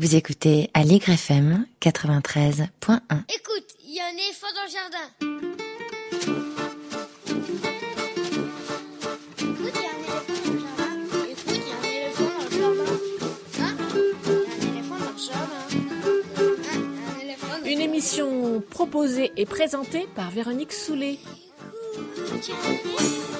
Vous écoutez Allegre FM 93.1. Écoute, il y a un éléphant dans le jardin. Écoute, il y a un éléphant dans le jardin. Écoute, il y a un éléphant dans le jardin. Hein? Il y a un éléphant dans le jardin. Hein un éléphant dans le Une émission proposée et présentée par Véronique Soulet. Écoute, il y a un éléphant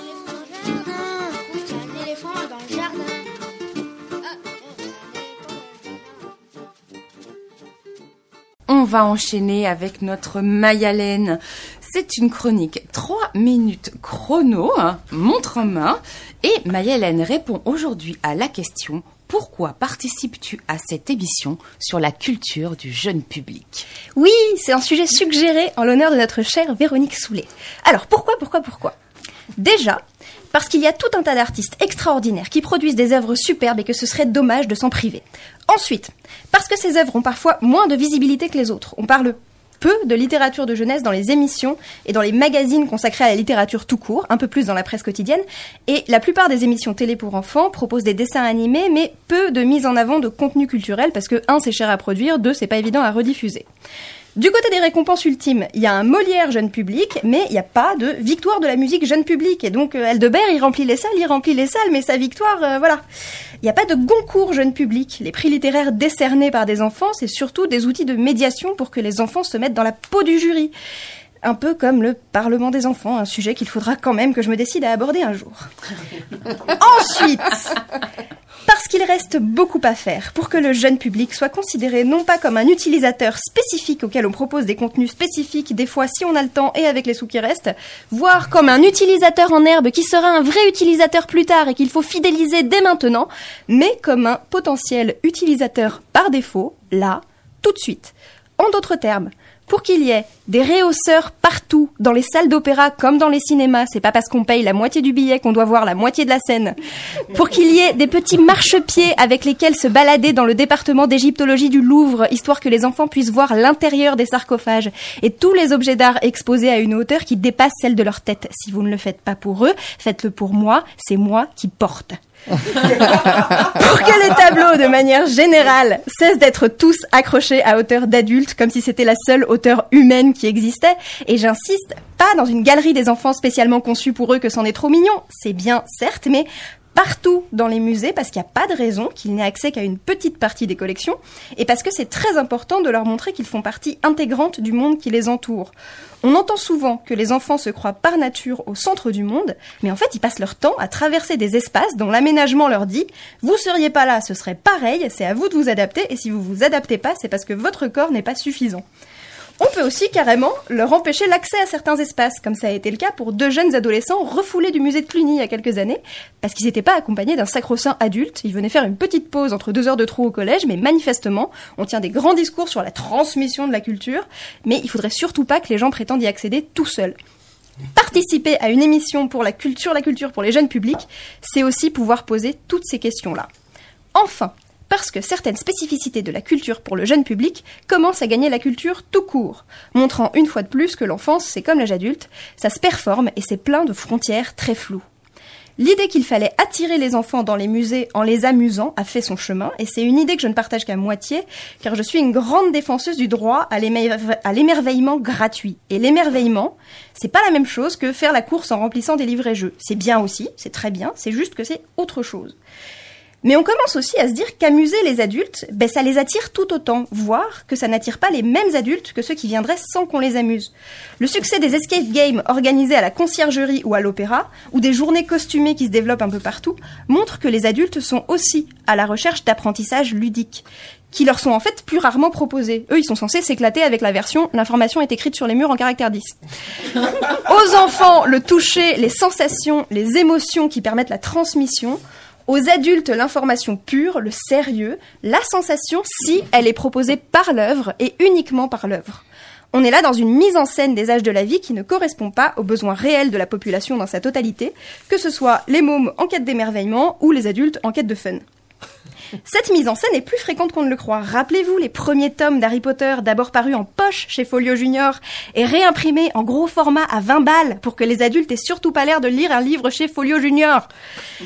va enchaîner avec notre Mayalène. C'est une chronique 3 minutes chrono, hein, montre en main. Et Mayalène répond aujourd'hui à la question pourquoi participes-tu à cette émission sur la culture du jeune public? Oui, c'est un sujet suggéré en l'honneur de notre chère Véronique Soulet. Alors pourquoi, pourquoi, pourquoi? Déjà, parce qu'il y a tout un tas d'artistes extraordinaires qui produisent des œuvres superbes et que ce serait dommage de s'en priver. Ensuite, parce que ces œuvres ont parfois moins de visibilité que les autres. On parle peu de littérature de jeunesse dans les émissions et dans les magazines consacrés à la littérature tout court, un peu plus dans la presse quotidienne. Et la plupart des émissions télé pour enfants proposent des dessins animés, mais peu de mise en avant de contenu culturel parce que, un, c'est cher à produire, deux, c'est pas évident à rediffuser. Du côté des récompenses ultimes, il y a un Molière jeune public, mais il n'y a pas de victoire de la musique jeune public. Et donc, euh, Aldebert, il remplit les salles, il remplit les salles, mais sa victoire, euh, voilà. Il n'y a pas de Goncourt jeune public. Les prix littéraires décernés par des enfants, c'est surtout des outils de médiation pour que les enfants se mettent dans la peau du jury. Un peu comme le Parlement des enfants, un sujet qu'il faudra quand même que je me décide à aborder un jour. Ensuite, parce qu'il reste beaucoup à faire pour que le jeune public soit considéré non pas comme un utilisateur spécifique auquel on propose des contenus spécifiques, des fois si on a le temps et avec les sous qui restent, voire comme un utilisateur en herbe qui sera un vrai utilisateur plus tard et qu'il faut fidéliser dès maintenant, mais comme un potentiel utilisateur par défaut, là, tout de suite. En d'autres termes, pour qu'il y ait des réhausseurs partout, dans les salles d'opéra comme dans les cinémas, c'est pas parce qu'on paye la moitié du billet qu'on doit voir la moitié de la scène. Pour qu'il y ait des petits marchepieds avec lesquels se balader dans le département d'égyptologie du Louvre, histoire que les enfants puissent voir l'intérieur des sarcophages et tous les objets d'art exposés à une hauteur qui dépasse celle de leur tête. Si vous ne le faites pas pour eux, faites-le pour moi, c'est moi qui porte. pour que les tableaux, de manière générale, cessent d'être tous accrochés à hauteur d'adulte, comme si c'était la seule hauteur humaine qui existait, et j'insiste, pas dans une galerie des enfants spécialement conçue pour eux que c'en est trop mignon, c'est bien certes, mais partout dans les musées parce qu'il n'y a pas de raison qu'ils n'aient accès qu'à une petite partie des collections et parce que c'est très important de leur montrer qu'ils font partie intégrante du monde qui les entoure. On entend souvent que les enfants se croient par nature au centre du monde, mais en fait ils passent leur temps à traverser des espaces dont l'aménagement leur dit vous seriez pas là, ce serait pareil, c'est à vous de vous adapter et si vous vous adaptez pas, c'est parce que votre corps n'est pas suffisant. On peut aussi carrément leur empêcher l'accès à certains espaces, comme ça a été le cas pour deux jeunes adolescents refoulés du musée de Cluny il y a quelques années, parce qu'ils n'étaient pas accompagnés d'un sacro-saint adulte. Ils venaient faire une petite pause entre deux heures de trou au collège, mais manifestement, on tient des grands discours sur la transmission de la culture, mais il faudrait surtout pas que les gens prétendent y accéder tout seuls. Participer à une émission pour la culture, la culture pour les jeunes publics, c'est aussi pouvoir poser toutes ces questions-là. Enfin, parce que certaines spécificités de la culture pour le jeune public commencent à gagner la culture tout court, montrant une fois de plus que l'enfance, c'est comme l'âge adulte, ça se performe et c'est plein de frontières très floues. L'idée qu'il fallait attirer les enfants dans les musées en les amusant a fait son chemin, et c'est une idée que je ne partage qu'à moitié, car je suis une grande défenseuse du droit à l'émerve- à l'émerveillement gratuit. Et l'émerveillement, c'est pas la même chose que faire la course en remplissant des livrets jeux. C'est bien aussi, c'est très bien, c'est juste que c'est autre chose. Mais on commence aussi à se dire qu'amuser les adultes, ben ça les attire tout autant, voire que ça n'attire pas les mêmes adultes que ceux qui viendraient sans qu'on les amuse. Le succès des escape games organisés à la conciergerie ou à l'opéra, ou des journées costumées qui se développent un peu partout, montre que les adultes sont aussi à la recherche d'apprentissage ludique qui leur sont en fait plus rarement proposés. Eux, ils sont censés s'éclater avec la version l'information est écrite sur les murs en caractère 10. Aux enfants, le toucher, les sensations, les émotions qui permettent la transmission. Aux adultes, l'information pure, le sérieux, la sensation si elle est proposée par l'œuvre et uniquement par l'œuvre. On est là dans une mise en scène des âges de la vie qui ne correspond pas aux besoins réels de la population dans sa totalité, que ce soit les mômes en quête d'émerveillement ou les adultes en quête de fun. Cette mise en scène est plus fréquente qu'on ne le croit. Rappelez-vous les premiers tomes d'Harry Potter, d'abord parus en poche chez Folio Junior et réimprimés en gros format à 20 balles pour que les adultes aient surtout pas l'air de lire un livre chez Folio Junior.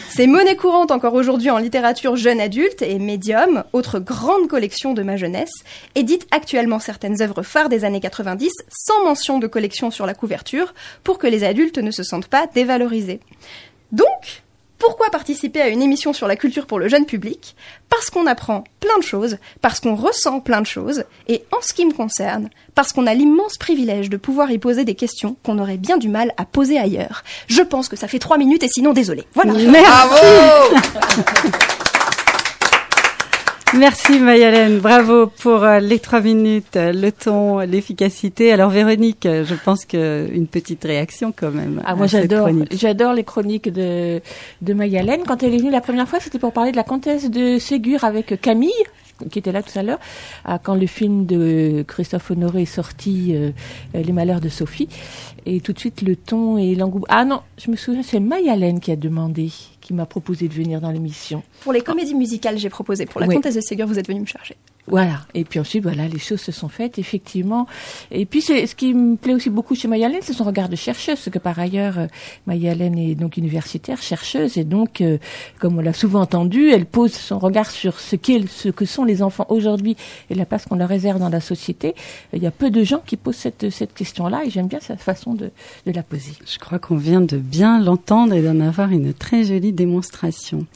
C'est monnaie courante encore aujourd'hui en littérature jeune adulte et médium, autre grande collection de ma jeunesse, édite actuellement certaines œuvres phares des années 90 sans mention de collection sur la couverture pour que les adultes ne se sentent pas dévalorisés. Donc, pourquoi participer à une émission sur la culture pour le jeune public? Parce qu'on apprend plein de choses, parce qu'on ressent plein de choses, et en ce qui me concerne, parce qu'on a l'immense privilège de pouvoir y poser des questions qu'on aurait bien du mal à poser ailleurs. Je pense que ça fait trois minutes et sinon désolé. Voilà. Bravo Merci Mayalène, bravo pour euh, les trois minutes, euh, le ton, l'efficacité. Alors Véronique, euh, je pense que une petite réaction quand même. Ah, moi j'adore, j'adore les chroniques de de Mayalène. Quand elle est venue la première fois, c'était pour parler de la comtesse de Ségur avec Camille qui était là tout à l'heure, quand le film de Christophe Honoré est sorti, euh, Les Malheurs de Sophie, et tout de suite le ton et l'engouement. Ah non, je me souviens, c'est Mayalène qui a demandé, qui m'a proposé de venir dans l'émission. Pour les comédies musicales, j'ai proposé. Pour la Oui. Comtesse de Ségur, vous êtes venu me charger. Voilà. Et puis ensuite, voilà, les choses se sont faites, effectivement. Et puis, ce qui me plaît aussi beaucoup chez Mayalène, c'est son regard de chercheuse, parce que par ailleurs, euh, Mayalène est donc universitaire, chercheuse, et donc, euh, comme on l'a souvent entendu, elle pose son regard sur ce qu'est, ce que sont les enfants aujourd'hui et la place qu'on leur réserve dans la société. Il y a peu de gens qui posent cette, cette question-là, et j'aime bien sa façon de, de la poser. Je crois qu'on vient de bien l'entendre et d'en avoir une très jolie démonstration.